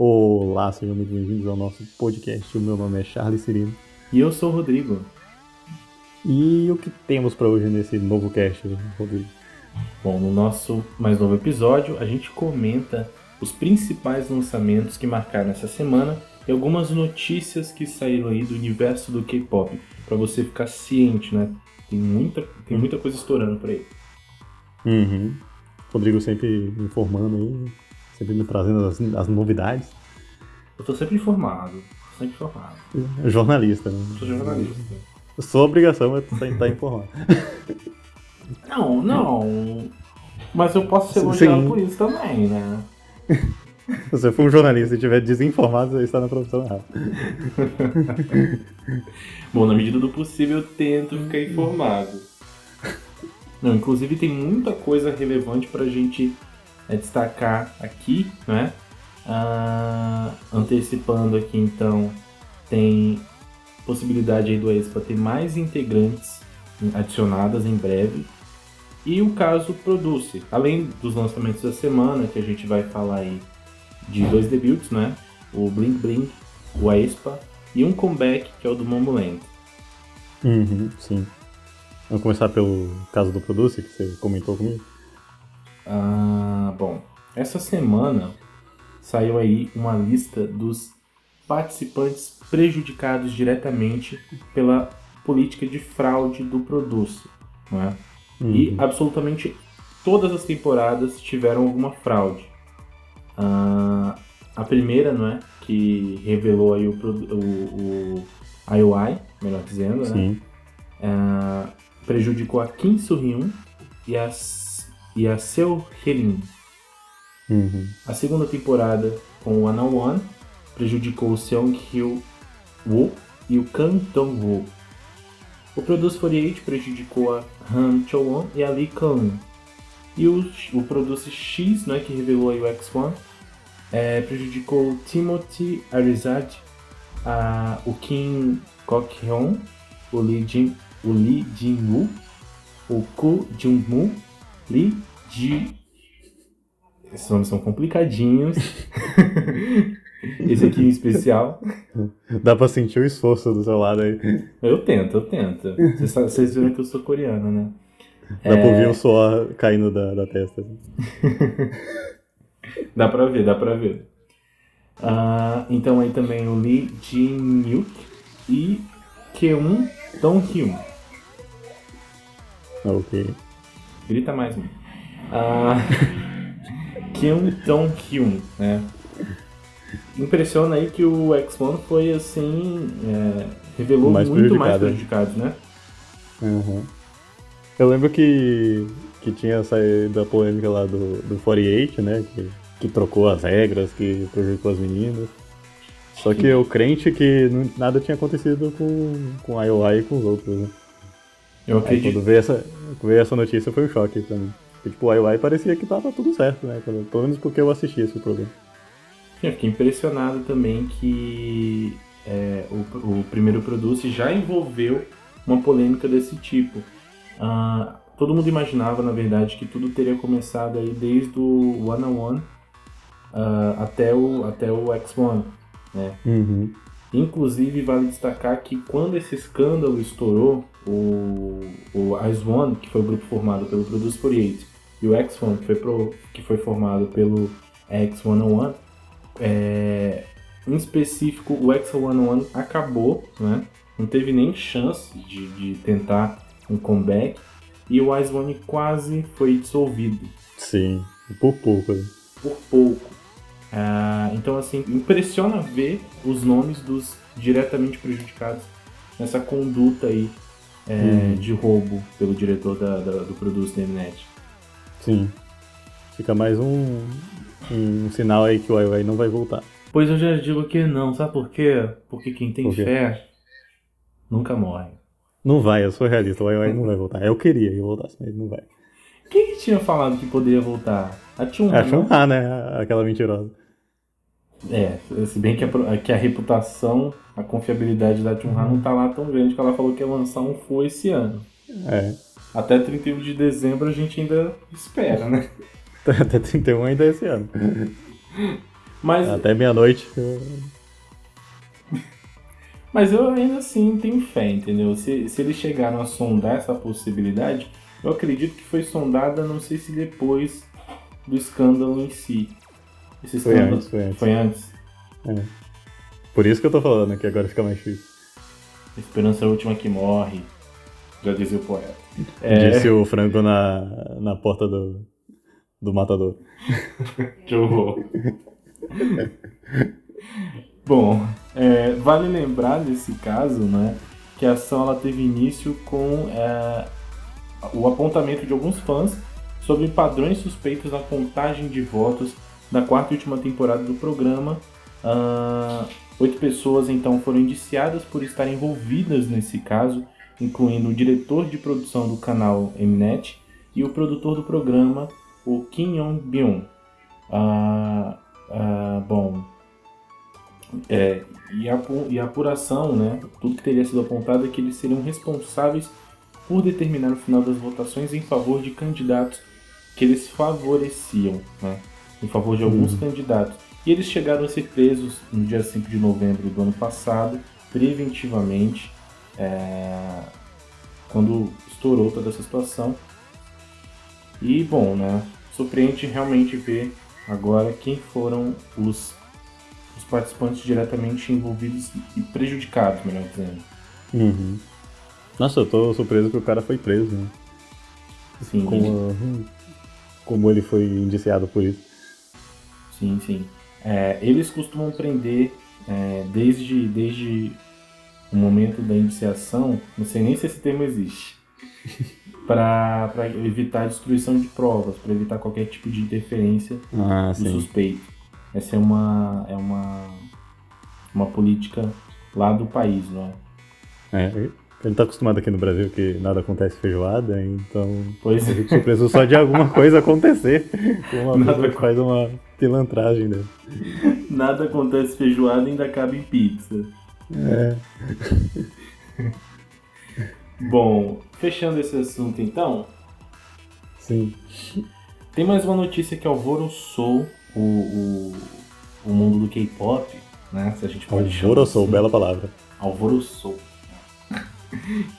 Olá, sejam muito bem-vindos ao nosso podcast. O meu nome é Charles Cirino. E eu sou o Rodrigo. E o que temos para hoje nesse novo cast, Rodrigo? Bom, no nosso mais novo episódio, a gente comenta os principais lançamentos que marcaram essa semana e algumas notícias que saíram aí do universo do K-pop, para você ficar ciente, né? Tem muita, tem muita coisa estourando por aí. Uhum. Rodrigo sempre informando aí, sempre me trazendo as, as novidades. Eu tô sempre informado, sempre informado. Jornalista, né? Sou jornalista. Sua obrigação é estar informado. Não, não. Mas eu posso ser elogiado por isso também, né? Se você for um jornalista e estiver desinformado, você está na profissão errada. Bom, na medida do possível eu tento ficar informado. Não, inclusive tem muita coisa relevante pra gente é, destacar aqui, né? Ah, antecipando aqui então, tem possibilidade aí do Expa ter mais integrantes adicionadas em breve. E o caso Produce, além dos lançamentos da semana, que a gente vai falar aí de dois debuts, né? O Blink Blink, o Aespa e um comeback que é o do Momoland. Uhum, sim. Vamos começar pelo caso do Produce, que você comentou comigo. Ah, bom, essa semana saiu aí uma lista dos participantes prejudicados diretamente pela política de fraude do Produce, não é? E Uhum. absolutamente todas as temporadas tiveram alguma fraude. Ah, a primeira, não é? Que revelou aí o, o, o IOI, melhor dizendo, né? Sim. Ah, prejudicou a Kim Soo-hyun e a, e a Seo Hye-in. Uhum. A segunda temporada com o Ana One prejudicou o Seong Hyo Woo e o Kang Dong Woo. O Produce 48 prejudicou a Han Cho-won e a Lee Kang. E o, o Produce X, né, que revelou aí o X1, é, prejudicou o Timothy Arizad, a, o Kim Kok-hyun, o Lee Jin, o Lee Jin-woo, o Ko Jung-moo, Lee Ji esses nomes são complicadinhos. Esse aqui em especial. Dá pra sentir o esforço do seu lado aí. Eu tento, eu tento. Vocês, viram que eu sou coreano, né? Dá pra ouvir o suor caindo da, da testa. Dá pra ver, dá pra ver. Ah, então aí também o Lee Jin-hyuk e Keun Dong-hyun. Ok. Grita mais, mano. Ah, Keun Dong-hyun, né? Impressiona aí que o X1 foi assim. é, revelou Mais muito mais prejudicado, prejudicados, né? Uhum. Eu lembro que, que tinha saído a polêmica lá do, do 48, né? Que, que trocou as regras, que prejudicou as meninas. Só que eu crente que não- nada tinha acontecido com, com a IOI e com os outros, né? Eu Aí acredito. quando veio essa, veio essa notícia foi um choque pra mim. Porque, tipo, a IOI parecia que tava tudo certo, né? Pelo menos porque eu assisti esse programa. Eu fiquei impressionado também que é, o, o primeiro Produce já envolveu uma polêmica desse tipo. Ah, todo mundo imaginava, na verdade, que tudo teria começado aí desde o One on One ah, até o, até o X1. Né? Uhum. Inclusive, vale destacar que quando esse escândalo estourou, o, o Ice One, que foi o grupo formado pelo Produce 48, e o X1, que foi, pro, que foi formado pelo X101, é, em específico, o X101 acabou, né? não teve nem chance de, de tentar um comeback, e o Ice One quase foi dissolvido Sim, por pouco. né? por pouco. Ah, então, assim, impressiona ver os nomes dos diretamente prejudicados nessa conduta aí é, Uhum. de roubo pelo diretor da, da- do Produce da Mnet. Sim. Fica mais um, um sinal aí que o IOI não vai voltar. Pois eu já digo que não, sabe por quê? Porque quem tem Por fé nunca morre. Não vai, eu sou realista, o IOI não vai voltar. Eu queria que voltasse, mas não vai. Quem que tinha falado que poderia voltar? A Tchum, É a né? Chun-Ha, né? Aquela mentirosa. É, se bem que a, que a reputação, a confiabilidade da Tchun não tá lá tão grande que ela falou que ia lançar um Fu esse ano. É. Até 31 de dezembro a gente ainda espera, né? Até 31 ainda é esse ano. Mas, Até meia-noite. eu- mas eu ainda assim tenho fé, entendeu? Se, se eles chegaram a sondar essa possibilidade, eu acredito que foi sondada, não sei se depois do escândalo em si. Esse Foi escândalo antes, foi antes. Foi antes. Por isso que eu tô falando que agora fica mais difícil. Esperança é a última que morre. Já dizia o poeta. É, Disse o Franco na, na porta do, do matador. que horror. Bom, é, vale lembrar nesse caso, né, que a ação ela teve início com é, o apontamento de alguns fãs sobre padrões suspeitos na contagem de votos da quarta e última temporada do programa. Ah, oito pessoas então foram indiciadas por estarem envolvidas nesse caso, incluindo o diretor de produção do canal Mnet e o produtor do programa, o Kim Yong-byung. Ah, ah, bom, é, e, a, e a apuração, né, tudo que teria sido apontado é que eles seriam responsáveis por determinar o final das votações em favor de candidatos que eles favoreciam, né, em favor de alguns Uhum. candidatos. E eles chegaram a ser presos no dia 5 de novembro do ano passado, preventivamente, é, quando estourou toda essa situação. E, bom, né, surpreende realmente ver agora quem foram os os participantes diretamente envolvidos e prejudicados, melhor dizendo. Uhum. Nossa, eu tô surpreso que o cara foi preso, né? Sim, Como, como ele foi indiciado por isso. sim, sim. É, eles costumam prender é, desde, desde o momento da iniciação, não sei nem se esse termo existe, para evitar a destruição de provas, para evitar qualquer tipo de interferência Ah, do suspeito. Essa é uma, é uma, uma política lá do país, não é? É, ele tá acostumado aqui no Brasil que nada acontece feijoada, então Pois eu é. fico surpreso só de alguma coisa acontecer. Uma Nada pessoa faz uma pilantragem dele. Nada acontece feijoada e ainda acaba em pizza. É. Bom, fechando esse assunto então, Sim. tem mais uma notícia que alvoroçou o, o, o mundo do K-pop, né? Se a gente pode Alvoroçou, assim. bela palavra. Alvoroçou.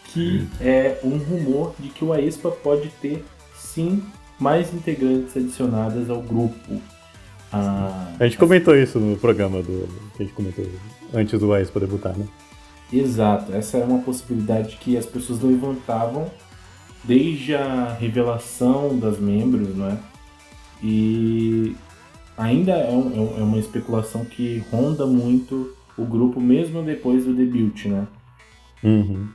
que é um rumor de que o Aespa pode ter, sim, mais integrantes adicionadas ao grupo. Ah, A gente comentou isso no programa do. que a gente comentou antes do Aes pra debutar, né? Exato, essa era uma possibilidade que as pessoas levantavam desde a revelação das membros, não é? E ainda é, um- é um- é uma especulação que ronda muito o grupo mesmo depois do debut, né? Uhum.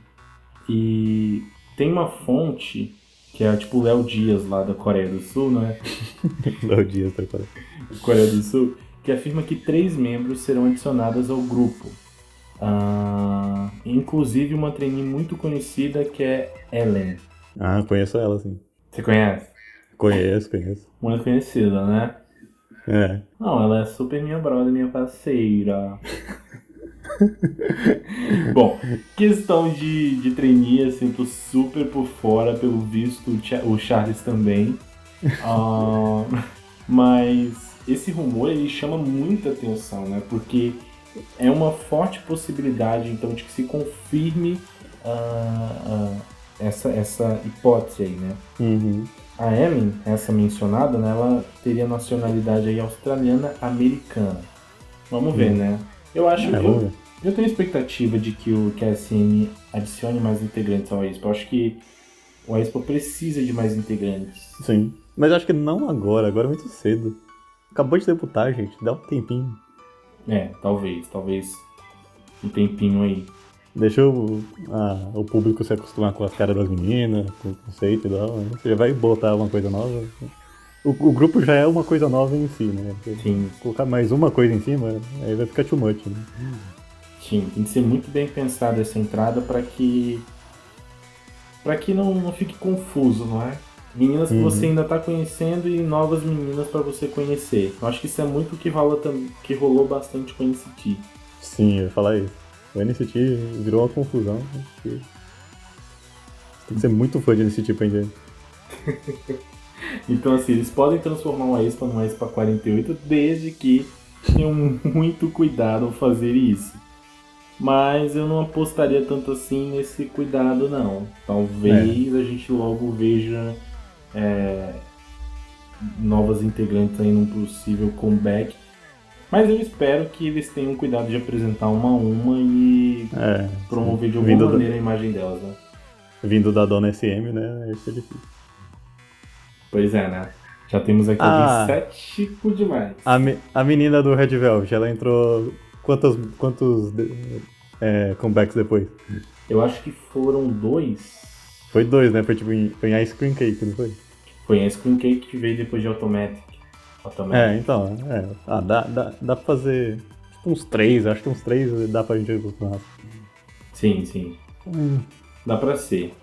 E tem uma fonte que é tipo o Léo Dias lá da Coreia do Sul, não é? Léo Dias tá falando. Coreia do Sul, que afirma que três membros serão adicionadas ao grupo. Ah, inclusive uma trainee muito conhecida que é Ellen. Ah, conheço ela, sim. Você conhece? Conheço, conheço. Muito conhecida, né? É. Não, ela é super minha brother, minha parceira. Bom, questão de, de trainee, assim, tô super por fora, pelo visto, o Cha- o Charles também. Ah, mas esse rumor, ele chama muita atenção, né? Porque é uma forte possibilidade, então, de que se confirme ah, ah, essa, essa hipótese aí, né? Uhum. A Ellen, essa mencionada, né, ela teria nacionalidade aí australiana-americana. Vamos ver, Hum. né? Eu acho É, que eu, ver. eu tenho expectativa de que o SM adicione mais integrantes ao Expo. Eu acho que o Expo precisa de mais integrantes. Sim. Mas acho que não agora, agora é muito cedo. Acabou de debutar, gente. Dá um tempinho. É, talvez, talvez um tempinho aí. Deixa o, a- o público se acostumar com as caras das meninas, com o conceito e tal. né? Você já vai botar uma coisa nova. O, o grupo já é uma coisa nova em si, né? Sim, Colocar mais uma coisa em cima, aí vai ficar too much, né? sim, tem que ser muito bem pensada essa entrada para que para que não, não fique confuso, não é? Meninas que Uhum. você ainda tá conhecendo e novas meninas para você conhecer. Eu acho que isso é muito o que rola que rolou bastante com a NCT. Sim, eu ia falar isso. O NCT virou uma confusão. né? Tem que ser muito fã de NCT pra entender. Então assim, eles podem transformar uma Expa numa Expa 48 desde que tenham muito cuidado ao fazer isso. Mas eu não apostaria tanto assim nesse cuidado, não. Talvez é. a gente logo veja é, novas integrantes aí num possível comeback. Mas eu espero que eles tenham cuidado de apresentar uma a uma e é, promover de alguma maneira da... a imagem delas, né? Vindo da dona SM, né? Isso é difícil. Pois é, né? Já temos aqui ah, cético demais. A, me, a menina do Red Velvet, ela entrou quantos, quantos é, comebacks depois? Eu acho que foram dois. Foi dois, né? Foi tipo em, foi em Ice Cream Cake, não foi? Foi em Ice Cream Cake que veio depois de Automatic. Automatic. É, então. É. Ah, dá, dá, dá pra fazer tipo, uns três, acho que uns três dá pra gente acostumar. Sim, sim. Hum. Dá pra ser.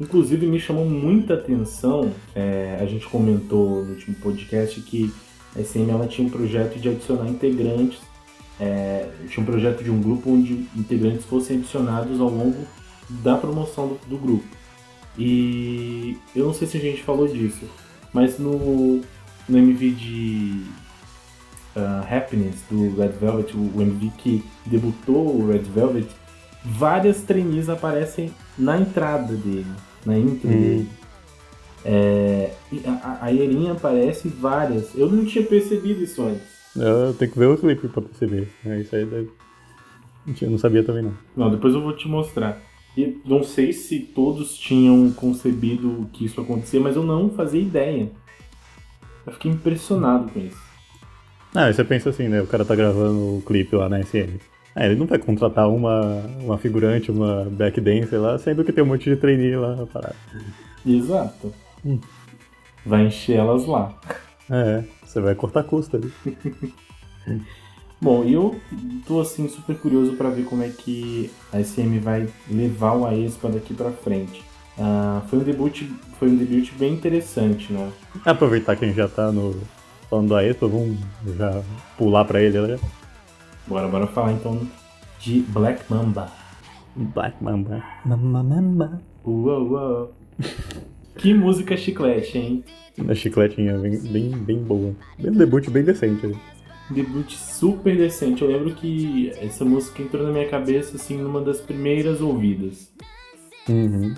Inclusive me chamou muita atenção, é, a gente comentou no último podcast que a SM ela tinha um projeto de adicionar integrantes, é, tinha um projeto de um grupo onde integrantes fossem adicionados ao longo da promoção do, do grupo. E eu não sei se a gente falou disso, mas no, no MV de uh, Happiness do Red Velvet, o MV que debutou o Red Velvet, várias trainees aparecem na entrada dele, na intro hum. dele. É, a, a Erinha aparece várias. Eu não tinha percebido isso antes. Eu tenho que ver o clipe pra perceber. É, isso aí deve... Eu não sabia também não. Não, depois eu vou te mostrar. E não sei se todos tinham concebido que isso ia acontecer, mas eu não fazia ideia. Eu fiquei impressionado com isso. Ah, você pensa assim, né? O cara tá gravando o clipe lá na SM. É, ele não vai contratar uma, uma figurante, uma backdancer lá, sendo que tem um monte de trainee lá na parada. Exato. Hum. Vai encher elas lá. É, você vai cortar custo ali. Bom, eu tô assim super curioso para ver como é que a SM vai levar o Aespa daqui para frente. Uh, foi um debut, foi um debut bem interessante, né? Aproveitar que a gente já tá no falando do Aespa, vamos já pular para ele, né? Bora, bora falar então de Black Mamba. Black Mamba. Mamba Mamba. Uou, uou. que música chiclete, hein? Uma chicletinha bem, bem, bem boa. Bem debut bem decente ali. Debut super decente. Eu lembro que essa música entrou na minha cabeça assim numa das primeiras ouvidas. Uhum.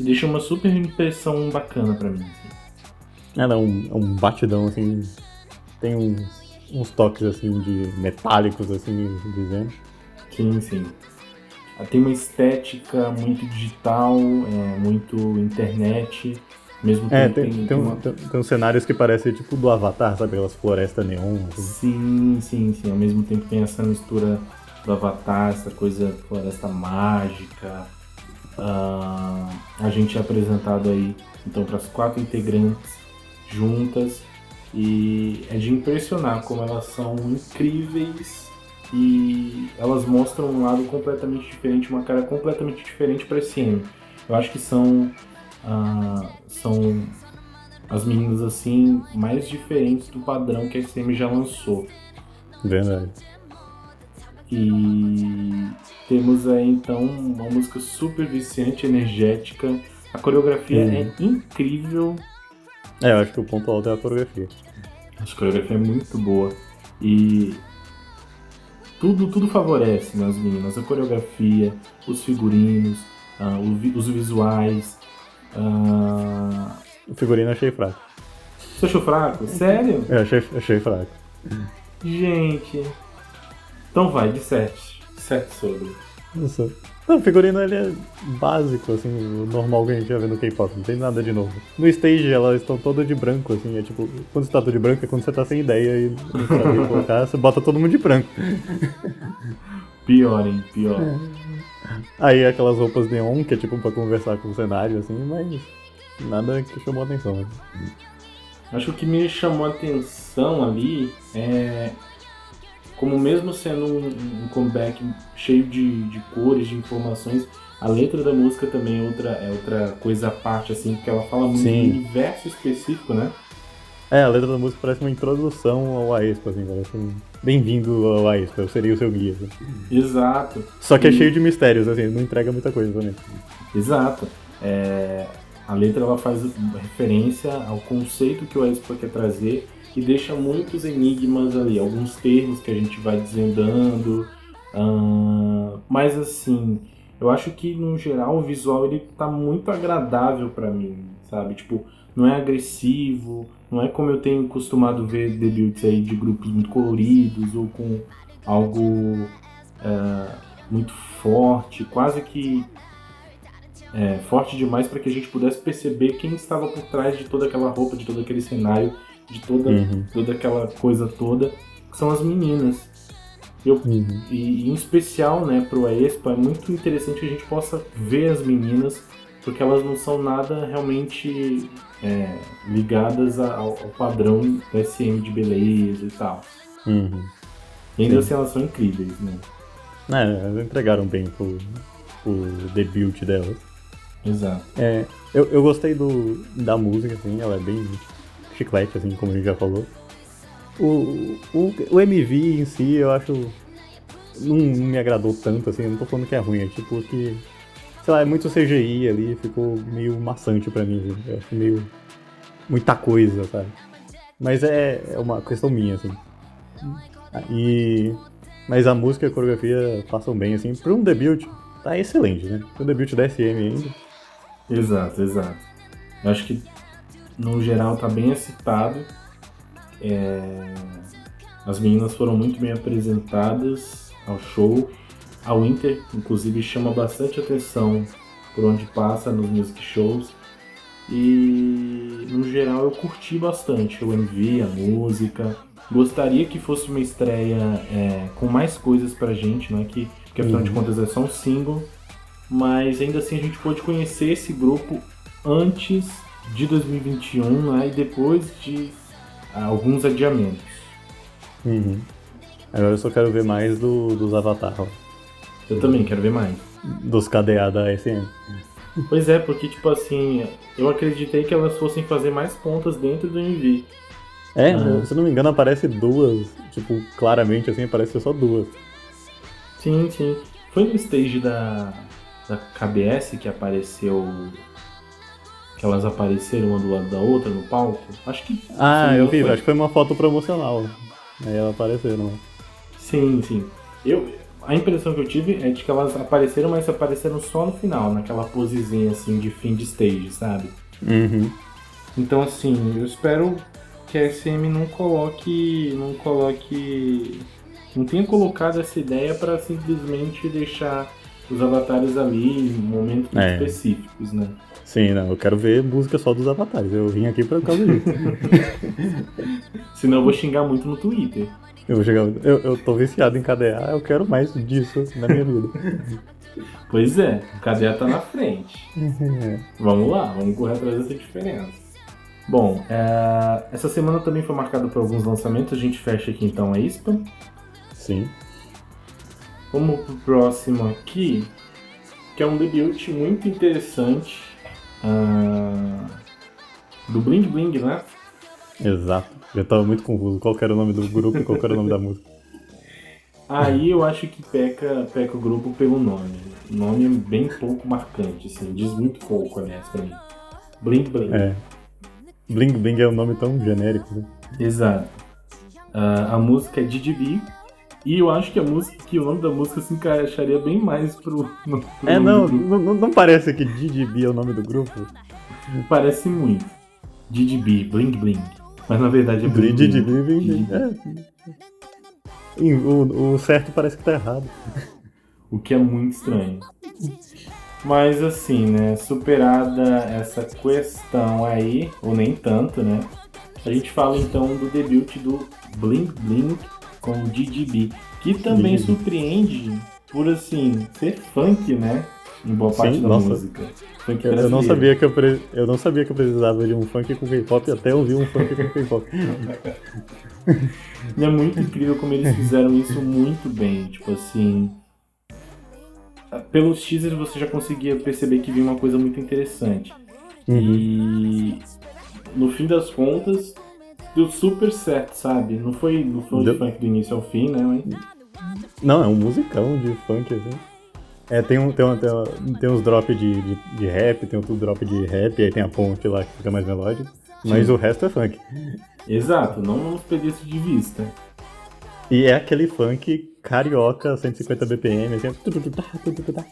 E deixou uma super impressão bacana para mim. Assim. Ela é um, é um batidão assim. Tem uns uns toques assim de metálicos, assim, dizendo. Sim, sim. Tem uma estética muito digital, é, muito internet. Mesmo é, tem, tem, tem, uma... tem, tem uns cenários que parecem tipo do Avatar, sabe? Aquelas florestas neon. Assim. Sim, sim, sim. Ao mesmo tempo tem essa mistura do Avatar, essa coisa floresta mágica. Uh, a gente é apresentado aí então para as quatro integrantes juntas e é de impressionar como elas são incríveis e elas mostram um lado completamente diferente, uma cara completamente diferente para esse ano. Eu acho que são uh, são as meninas assim mais diferentes do padrão que a SM já lançou. Verdade. E temos aí então uma música super viciante, energética. A coreografia uhum. é incrível. É, eu acho que o ponto alto é a coreografia. A coreografia é muito boa. E tudo, tudo favorece né, as meninas. A coreografia, os figurinos, uh, os visuais. Uh... O figurino eu achei fraco. Você achou fraco? Sério? Eu achei, achei fraco. Gente. Então vai, de 7. 7 sobre. Isso. Não, o figurino ele é básico, assim, o normal que a gente já vê no K-pop, não tem nada de novo. No stage elas estão todas de branco, assim, é tipo, quando você tá todo de branco é quando você tá sem ideia e não sabe colocar, você bota todo mundo de branco. Pior, hein, pior. É. Aí aquelas roupas neon, que é tipo pra conversar com o cenário, assim, mas nada que chamou atenção. Acho que o que me chamou atenção ali é como mesmo sendo um, um comeback cheio de, de, cores, de informações, a letra da música também é outra, é outra coisa à parte, assim, porque ela fala muito Sim. universo específico, né? É, a letra da música parece uma introdução ao Aespa, assim, parece um bem-vindo ao Aespa, eu seria o seu guia. Assim. Exato. Só que é e... é cheio de mistérios, assim, não entrega muita coisa também. Exato. É... A letra ela faz referência ao conceito que o Aespa quer trazer e deixa muitos enigmas ali, alguns termos que a gente vai desvendando. Mas assim, eu acho que no geral o visual ele tá muito agradável para mim, sabe? Tipo, não é agressivo, não é como eu tenho costumado ver debuts aí de grupos muito coloridos ou com algo uh, muito forte, quase que é, forte demais para que a gente pudesse perceber quem estava por trás de toda aquela roupa, de todo aquele cenário, de toda, uhum. toda aquela coisa toda, que são as meninas. Eu, uhum. e, em especial, né, pro Expo, é muito interessante que a gente possa ver as meninas, porque elas não são nada realmente é, ligadas ao, ao, padrão do SM de beleza e tal. Uhum. E ainda assim elas são incríveis, né? É, elas entregaram bem o, o debut delas. Exato. É, eu, eu gostei do, da música, assim, ela é bem chiclete, assim, como a gente já falou. O, o, o MV em si, eu acho. Não, não me agradou tanto, assim, não tô falando que é ruim, é tipo que. Sei lá, é muito CGI ali, ficou meio maçante pra mim, assim, eu acho meio. muita coisa, sabe? Mas é, é uma questão minha, assim. E. Mas a música e a coreografia passam bem, assim, pra um debut, tá excelente, né? Pra um debut da SM ainda. Exato, exato. Eu acho que no geral tá bem excitado. É... As meninas foram muito bem apresentadas ao show. A Winter, inclusive, chama bastante atenção por onde passa nos music shows. E no geral eu curti bastante o MV, a música. Gostaria que fosse uma estreia é, com mais coisas pra gente, não é que, porque afinal uhum. de contas é só um single. Mas ainda assim a gente pôde conhecer esse grupo antes de 2021 né, e depois de alguns adiamentos. Uhum. Agora eu só quero ver mais do, dos Avatar. Eu também quero ver mais. Dos KDA da SM. Pois é, porque tipo assim, eu acreditei que elas fossem fazer mais pontas dentro do MV. É, ah. se não me engano aparece duas, tipo, claramente assim, aparece só duas. Sim, sim. Foi no stage da, da KBS que apareceu que elas apareceram uma do lado da outra no palco? Acho que. Ah, eu vi, foi... acho que foi uma foto promocional. Aí elas apareceram. Né? Sim, sim. Eu, a impressão que eu tive é de que elas apareceram, mas apareceram só no final, naquela posezinha assim de fim de stage, sabe? Uhum. Então assim, eu espero que a SM não coloque. não coloque. não tenha colocado essa ideia para simplesmente deixar os avatares ali em momentos é. específicos, né? Sim, não, eu quero ver música só dos avatares. Eu vim aqui por causa disso. Senão eu vou xingar muito no Twitter. Eu vou chegar. Eu, eu tô viciado em KDA, eu quero mais disso na minha vida. Pois é, o KDA tá na frente. vamos lá, vamos correr atrás dessa diferença. Bom, é... essa semana também foi marcada por alguns lançamentos. A gente fecha aqui então a ISPA. Sim. Vamos pro próximo aqui, que é um debut muito interessante uh, do Bling Bling, né? Exato. Eu tava muito confuso. Qual era o nome do grupo e qual era o nome da música. Aí eu acho que peca, peca o grupo pelo nome. O nome é bem pouco marcante, assim, diz muito pouco, aliás, pra mim. Bling Bling. É. Bling Bling é um nome tão genérico, né? Exato. Uh, a música é DDB, e eu acho que a música, que o nome da música se encaixaria bem mais pro. No, pro é, não, não, não parece que DDB é o nome do grupo? Parece muito. DDB, Bling Bling. Mas na verdade é Bling Bling. É. O, o certo parece que tá errado. O que é muito estranho. Mas assim, né, superada essa questão aí, ou nem tanto, né? A gente fala então do debut do Bling Bling com o DDB, que também surpreende por assim ser funk, né? Em boa parte Sim, da nossa. música. Funk eu, não sabia que eu, pre... eu não sabia que eu precisava de um funk com K-pop até ouvir um funk com K-pop. e é muito incrível como eles fizeram isso muito bem. Tipo assim. Pelos teasers você já conseguia perceber que vinha uma coisa muito interessante. Uhum. E no fim das contas, deu super certo, sabe? Não foi, não foi deu... funk do início ao fim, né? Mas... Não, é um musicão de funk, assim. É, tem, um, tem, um, tem, um, tem uns drop de, de, de, rap, tem outro drop de rap, aí tem a ponte lá que fica mais melódico. Mas Sim. o resto é funk. Exato, não vamos perder isso de vista. E é aquele funk carioca, 150 BPM, assim. tutututá, tutututá.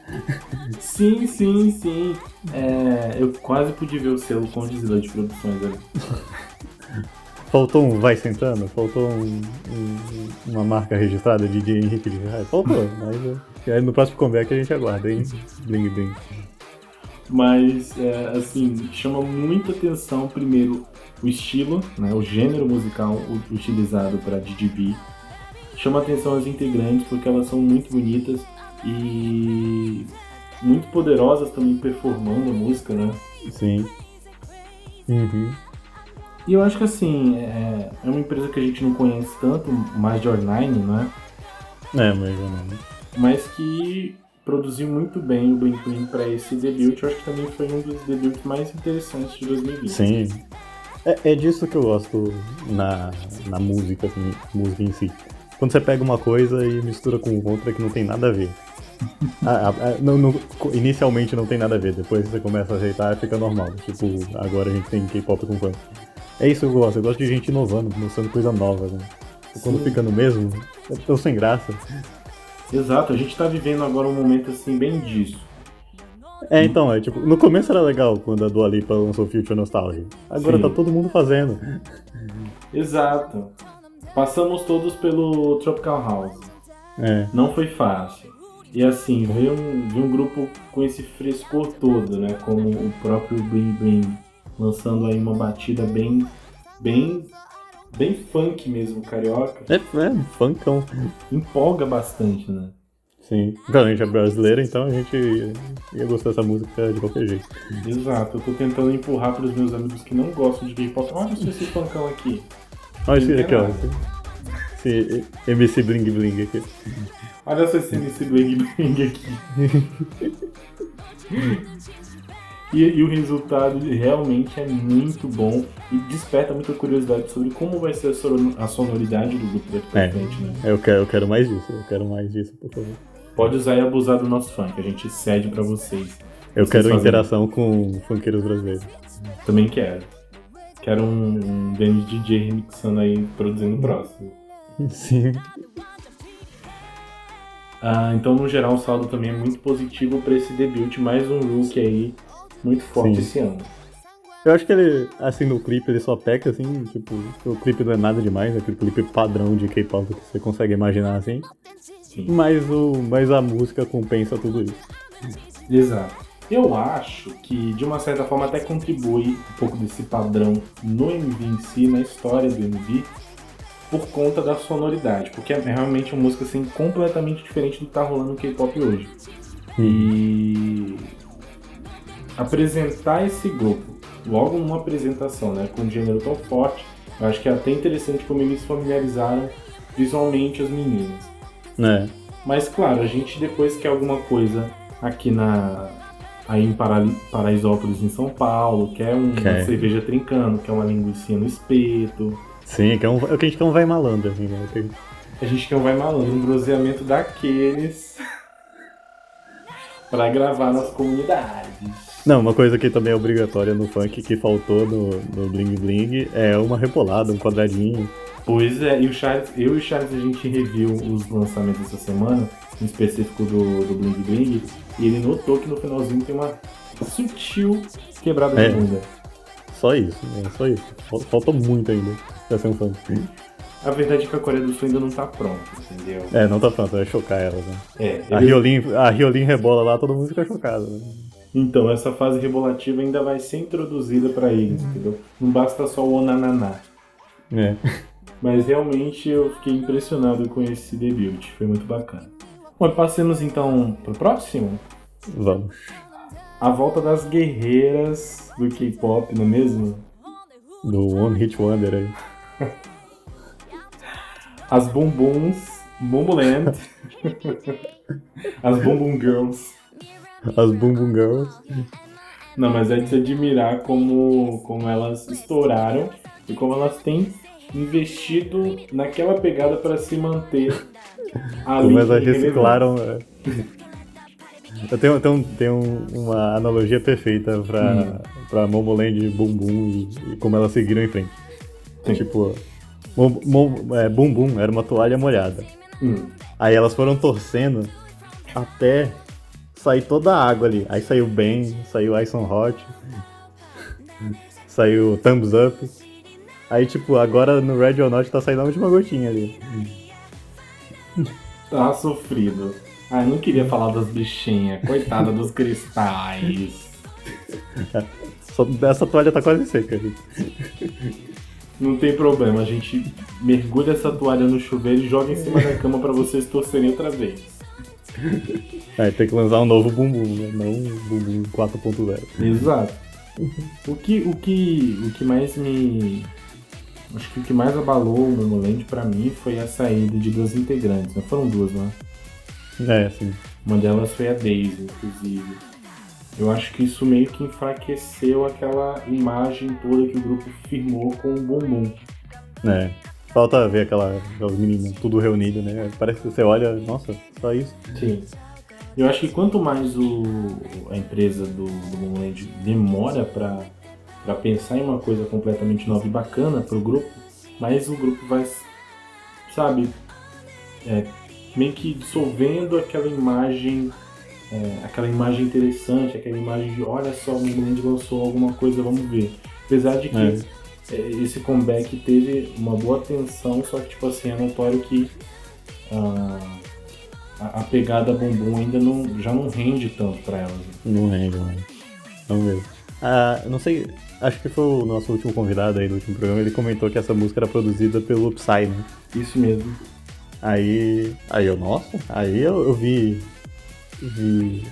Sim, sim, sim. É, eu quase pude ver o selo Condizila de produções ali. Faltou um Vai Sentando? Faltou um- um- uma marca registrada de DJ Henrique de? Faltou, mas é, no próximo comeback a gente aguarda, hein? Bling Bling. Mas, é, assim, chama muita atenção, primeiro, o estilo, né, o gênero musical utilizado para DDB. Chama atenção as integrantes porque elas são muito bonitas e muito poderosas também performando a música, né? Sim. Uhum. E eu acho que, assim, é, é uma empresa que a gente não conhece tanto, mais de Nine, né? É, mas eu não. Mas que produziu muito bem o Bling Bling para esse debut. Eu acho que também foi um dos debuts mais interessantes de 2020. Sim. É, é disso que eu gosto na, na música, assim, música em si. Quando você pega uma coisa e mistura com outra que não tem nada a ver. Ah, ah, ah, não- não- inicialmente não tem nada a ver, depois você começa a ajeitar e fica normal. Tipo, agora a gente tem K-pop com funk. É isso que eu gosto, eu gosto de gente inovando, mostrando coisa nova, né? Quando Sim. fica no mesmo, eu tô sem graça. Exato, a gente tá vivendo agora um momento assim bem disso. É, então, é tipo, no começo era legal quando a Dua Lipa lançou Future Nostalgia. Agora Sim. tá todo mundo fazendo. Exato. Passamos todos pelo Tropical House. É. Não foi fácil. E assim, ver um, ver um grupo com esse frescor todo, né? Como o próprio Bling Bling, lançando aí uma batida bem. bem. Bem funk mesmo, carioca. É, é, funkão. Empolga bastante, né? Sim. Então, a gente é brasileiro, então a gente ia, gostar dessa música de qualquer jeito. Exato, eu tô tentando empurrar pros meus amigos que não gostam de K-pop. Olha só esse funkão aqui. Olha esse aqui, ó. esse MC Bling Bling aqui. Olha só esse MC Bling Bling aqui. E, e o resultado realmente é muito bom e desperta muita curiosidade sobre como vai ser a sono- a sonoridade do grupo daqui pra É. frente, né? Eu quero, eu quero mais disso, eu quero mais disso, por favor. Pode usar e abusar do nosso funk, a gente cede pra vocês. Eu Vocês quero fazem- interação com funkeiros brasileiros. Também quero. Quero um, um DJ remixando aí, produzindo o próximo. Sim. Ah, então, no geral, o saldo também é muito positivo para esse debut. Mais um rookie aí, muito forte Sim. esse ano. Eu acho que ele, assim, no clipe ele só peca, assim, tipo, o clipe não é nada demais, é aquele clipe padrão de K-pop que você consegue imaginar, assim. Sim. Mas, o, mas a música compensa tudo isso. Exato. Eu acho que, de uma certa forma, até contribui um pouco desse padrão no MV em si, na história do MV, por conta da sonoridade. Porque é realmente uma música assim, completamente diferente do que tá rolando no K-pop hoje. E apresentar esse grupo logo numa apresentação, né, com um gênero tão forte, eu acho que é até interessante como eles familiarizaram visualmente as meninas. É. Mas claro, a gente depois quer alguma coisa aqui na aí em Para- Paraisópolis em São Paulo, quer um- uma Quer. cerveja trincando, quer uma linguiça no espeto. Sim, que é, um, é o que a gente quer um vai malandro, assim, né? Que- A gente quer um vai malandro, um bronzeamento daqueles pra gravar nas comunidades. Não, uma coisa que também é obrigatória no funk que faltou no, no Bling Bling é uma rebolada, um quadradinho. Pois é, e o Charles, eu e o Charles a gente reviu os lançamentos essa semana, em específico do, do Bling Bling, e ele notou que no finalzinho tem uma sutil quebrada É. de bunda. Só isso, é só isso. Fal- Falta muito ainda pra ser um funk. A verdade é que a Coreia do Sul ainda não tá pronta, entendeu? É, não tá pronto, vai chocar elas, né? É, A eles- Riolin, a Riolin rebola lá, todo mundo fica chocado, né? Então essa fase rebolativa ainda vai ser introduzida pra eles, entendeu? Não basta só o onananá. É. Mas realmente eu fiquei impressionado com esse debut, foi muito bacana. Bom, passemos então pro próximo. Vamos. A volta das guerreiras do K-pop, não é mesmo? Do One Hit Wonder aí. As Bumbuns, Bumbuland, as Bumbum Girls. As Girls. Não, mas é de se admirar como, como elas estouraram e como elas têm investido naquela pegada para se manter ali Como elas reciclaram. é. Eu tenho, tenho, tenho uma analogia perfeita pra, hum. pra Momoland Bumbum e, e como elas seguiram em frente. Sim. Tipo, Mom, Mom, é, Bumbum era uma toalha molhada. Hum. Aí elas foram torcendo até sair toda a água ali. Aí saiu bem, saiu Ice on Hot, saiu Thumbs Up. Aí, tipo, agora no Red or Not tá saindo a última gotinha ali. Tá sofrido. Ah, eu não queria falar das bichinhas. Coitada dos cristais. essa toalha tá quase seca. Gente. Não tem problema, a gente mergulha essa toalha no chuveiro e joga em cima da cama para vocês torcerem outra vez. É, tem que lançar um novo bumbum, né? Não um bumbum 4.0. Exato. O que, o, que, o que mais me. Acho que o que mais abalou o Momoland pra mim foi a saída de duas integrantes. Não foram duas, né? É, sim. Uma delas foi a Daisy, inclusive. Eu acho que isso meio que enfraqueceu aquela imagem toda que o grupo firmou com o Bumbum. É. Falta ver aquela, aquelas meninas tudo reunido, né? Parece que você olha, nossa, só isso. Sim. Eu acho que quanto mais o, a empresa do, do Moonland demora para pensar em uma coisa completamente nova e bacana para o grupo, mais o grupo vai, sabe, é, meio que dissolvendo aquela imagem, é, aquela imagem interessante, aquela imagem de olha só, o Moonland lançou alguma coisa, vamos ver. Apesar de que é. É. esse comeback teve uma boa atenção, só que tipo assim, é notório que uh, a, a, pegada bumbum ainda não, já não rende tanto para elas. Né? Não rende, não. Vamos ver. Ah, não sei, acho que foi o nosso último convidado aí do último programa, ele comentou que essa música era produzida pelo Psy, né? Isso mesmo. Aí, aí eu, nossa, aí eu, eu vi, vi,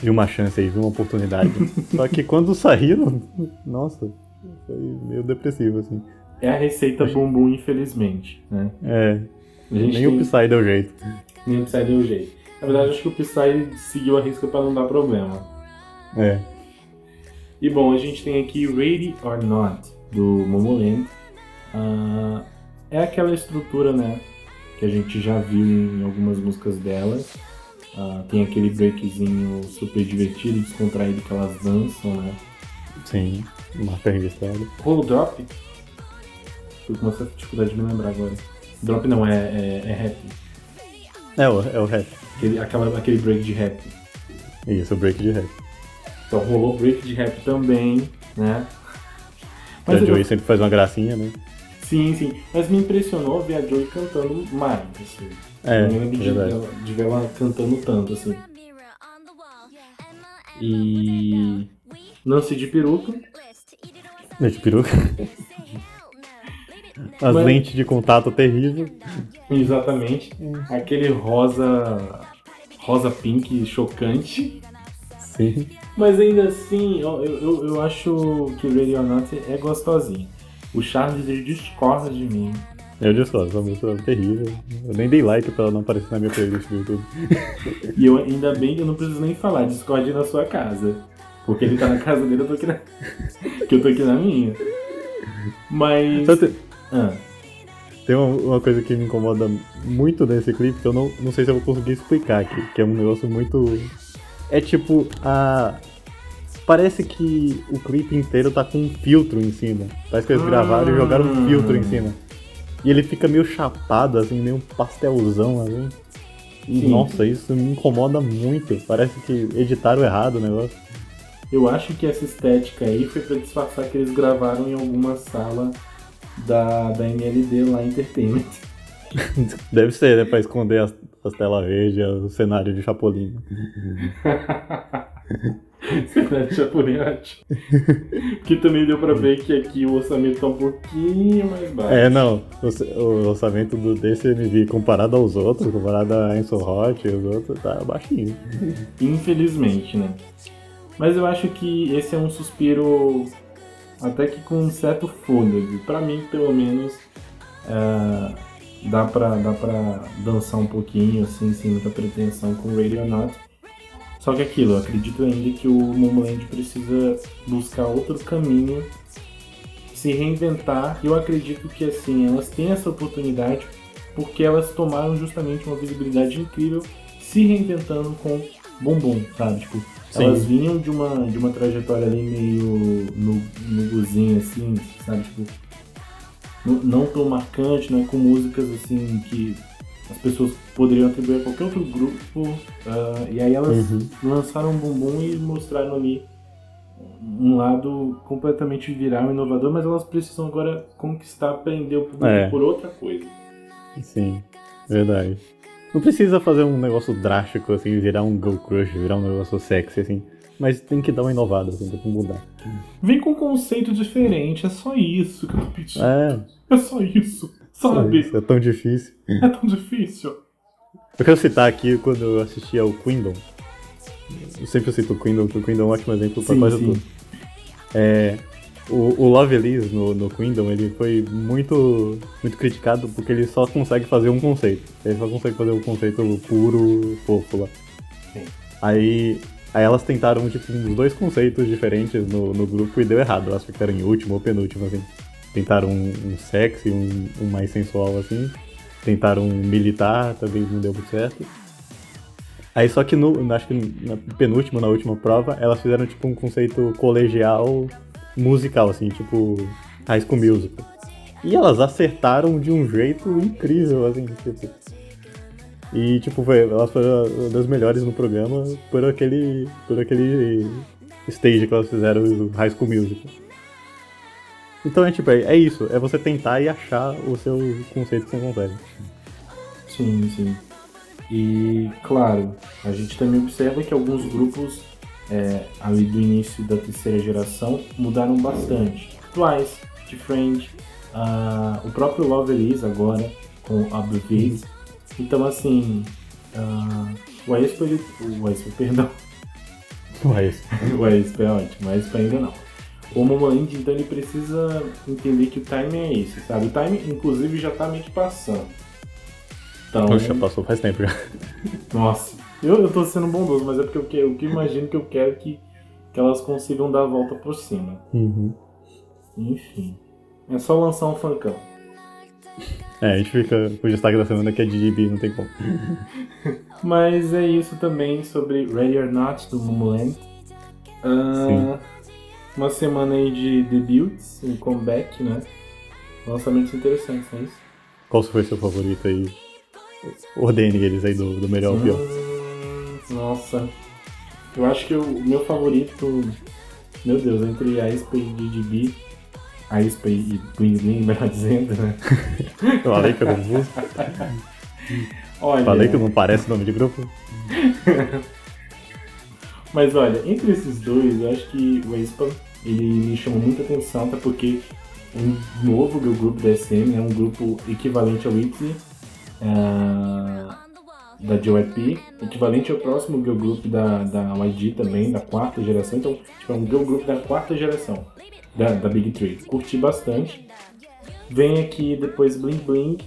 vi uma chance aí, vi uma oportunidade. Só que quando saíram, nossa, foi meio depressivo, assim. É a receita bumbum, infelizmente, né? É, nem tem... o Psy deu jeito. Nem o Psy deu jeito. Na verdade, acho que o Psy seguiu a risca para não dar problema. É. E bom, a gente tem aqui Ready or Not, do Momoland. Uh, é aquela estrutura, né, que a gente já viu em algumas músicas dela. Uh, tem aquele breakzinho super divertido, descontraído que elas dançam, né? Sim, marca registrada. Hold Drop. Tô com certa dificuldade de me lembrar agora. Drop não, é, é, é rap. É o, é o rap. Aquele, aquela, aquele break de rap. Isso, o break de rap. Então rolou break de rap também, né? Mas a Joey eu... sempre faz uma gracinha, né? Sim, sim. Mas me impressionou ver a Joey cantando mais, assim. É, não lembro de, ela, de ver ela cantando tanto, assim. E... Nancy de peruca. Nancy de peruca. As Mas... lentes de contato terrível. Exatamente. Aquele rosa. rosa pink chocante. Sim. Mas ainda assim, eu, eu, eu acho que Radio Not é gostosinho. O Charles ele discorda de mim. Eu discordo, essa música é terrível. Eu nem dei like pra ela não aparecer na minha playlist do YouTube. e eu ainda bem que eu não preciso nem falar, discorde na sua casa. Porque ele tá na casa dele, eu tô aqui na. que eu tô aqui na minha. Mas. Ah. Tem uma, uma, coisa que me incomoda muito nesse clipe que eu não, não sei se eu vou conseguir explicar aqui, que é um negócio muito. É tipo a. Parece que o clipe inteiro tá com um filtro em cima. Parece que eles gravaram e jogaram um filtro em cima. E ele fica meio chapado, assim, meio um pastelzão, assim. Sim. nossa, isso me incomoda muito. Parece que editaram errado o negócio. Eu acho que essa estética aí foi pra disfarçar que eles gravaram em alguma sala da, da NLD lá Entertainment. Deve ser, né? Pra esconder as, as telas verdes, o cenário de Chapolin. cenário de Chapolin é ótimo. Que também deu pra ver que aqui o orçamento tá um pouquinho mais baixo. É, não. O, o orçamento do DCMV comparado aos outros, comparado a Enso Hot e os outros, tá baixinho. Infelizmente, né? Mas eu acho que esse é um suspiro até que com um certo fôlego. Para mim, pelo menos, é, dá, pra, dá pra dançar um pouquinho, assim, sem muita pretensão com Radio Not. Só que aquilo, eu acredito ainda que o Momoland precisa buscar outro caminho, se reinventar. Eu acredito que, assim, elas têm essa oportunidade porque elas tomaram justamente uma visibilidade incrível se reinventando com bumbum, sabe? Tipo, Sim. elas vinham de uma, de uma trajetória ali meio no, no guzinho, assim, sabe? Tipo, não, não tão marcante, né? Com músicas assim que as pessoas poderiam atribuir a qualquer outro grupo. ah, e aí elas Uhum. lançaram um bumbum e mostraram ali um lado completamente viral, inovador, mas elas precisam agora conquistar, aprender o público É. por outra coisa. Sim, verdade. Não precisa fazer um negócio drástico, assim, virar um girl crush, virar um negócio sexy, assim. Mas tem que dar uma inovada, assim, tem que mudar. Vem com um conceito diferente, é só isso que eu tô pedindo. É, É só isso, só sabe? isso, é tão difícil. É tão difícil. Eu quero citar aqui quando eu assisti ao Queendom. Eu sempre cito o Queendom, porque o Queendom é um ótimo exemplo pra Sim, quase sim. tudo. É, o, o Love Elise no, no Queendom, ele foi muito, muito criticado porque ele só consegue fazer um conceito. Ele só consegue fazer o conceito puro, fofo lá. Sim. Aí, aí elas tentaram, tipo, uns dois conceitos diferentes no, no grupo e deu errado. Elas ficaram em último ou penúltimo, assim. Tentaram um, um sexy, um, um mais sensual, assim. Tentaram um militar, também não deu muito certo. Aí só que no, acho que na penúltima, na última prova, elas fizeram tipo um conceito colegial musical, assim, tipo High School Musical. E elas acertaram de um jeito incrível, assim, tipo. E tipo, foi, elas foram das melhores no programa por aquele. por aquele stage que elas fizeram do High School Musical. Então é tipo, é, é isso, é você tentar e achar o seu conceito que você consegue. Sim, sim. E, claro, a gente também observa que alguns grupos é, ali do início da terceira geração mudaram bastante. Twice, Friend, ah, o próprio Love Elise agora, com a Blue Veils. Então, assim, ah, o Aespa, ele, o Aespa, perdão, Mas, o Aespa é ótimo, o Aespa ainda não. O Momoland, então, ele precisa entender que o time é esse, sabe? O time, inclusive, já tá meio que passando. Então, poxa, passou faz tempo já. nossa, eu, eu tô sendo bondoso, mas é porque eu, que- eu que imagino que eu quero que, que elas consigam dar a volta por cima. Uhum. Enfim. É só lançar um funkão. É, a gente fica com o destaque da semana que é DDB, não tem como. Mas é isso também sobre Ready or Not do Momoland. Ah, uma semana aí de debuts, um comeback, né? Lançamentos interessantes, não é isso? Qual foi seu favorito aí? Ordene eles aí do, do melhor ao pior. Nossa. Eu acho que o meu favorito. Meu Deus, entre a Aespa e DDB. A Aespa e Bling Bling, melhor dizendo, né? Eu falei que eu confuso. Olha. Falei que não parece nome de grupo. Mas olha, entre esses dois, eu acho que o Aespa ele me chamou muita atenção, até porque um novo girl group da SM, né, um grupo equivalente ao ITZY, ah, da JYP, equivalente ao próximo girl group da, da YG também, da quarta geração. Então, tipo, é um girl group da quarta geração, da, da Big Three. Curti bastante. Vem aqui depois Bling Bling,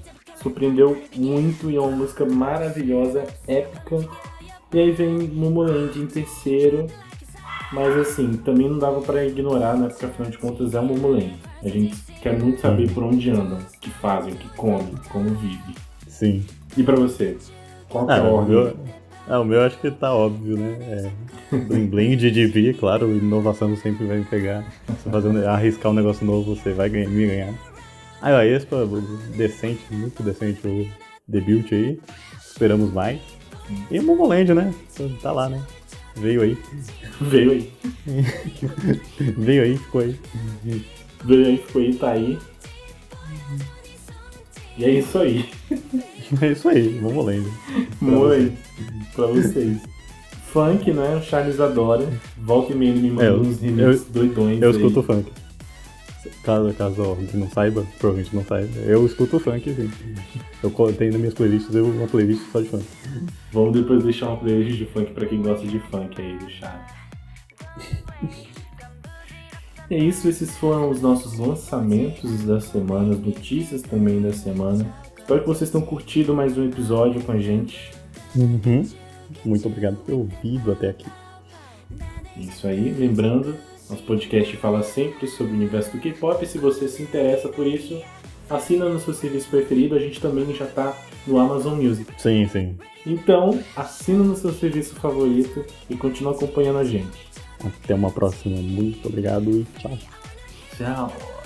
surpreendeu muito e é uma música maravilhosa, épica. E aí vem Momoland em terceiro, mas assim, também não dava pra ignorar, né? Porque afinal de contas é um Momoland. A gente quer muito saber por onde andam, o que fazem, o que comem, como vivem. Sim. E pra você? Qual que é Ah, a o ordem? meu, ah, o meu acho que tá óbvio, né? É, bling Bling, DDB, claro, inovação sempre vai me pegar. Você fazendo, arriscar um negócio novo, você vai ganhar, me ganhar. Aí a Expa, decente, muito decente o debut aí. Esperamos mais. E o Momoland, né? Tá lá, né? Veio aí. Veio aí. Veio aí, ficou aí. Veio aí, ficou aí, tá aí. E é isso aí. É isso aí, Momoland. Momoland. Pra vocês. Funk, né? O Charles adora. Volta e meia ele me manda É, uns remixes doidões Eu aí. escuto funk. Caso, caso alguém não saiba, provavelmente não saiba, eu escuto funk, sim. Eu tenho nas minhas playlists eu, uma playlist só de funk. Vamos depois deixar uma playlist de funk pra quem gosta de funk aí do Charles. E é isso, esses foram os nossos lançamentos da semana, as notícias também da semana. Espero que vocês tenham curtido mais um episódio com a gente. Uhum. Muito obrigado por ter ouvido até aqui. Isso aí, lembrando, nosso podcast fala sempre sobre o universo do K-pop. Se você se interessa por isso, assina no seu serviço preferido, a gente também já tá no Amazon Music. Sim, sim. Então, assina no seu serviço favorito e continua acompanhando a gente. Até uma próxima. Muito obrigado e tchau. Tchau.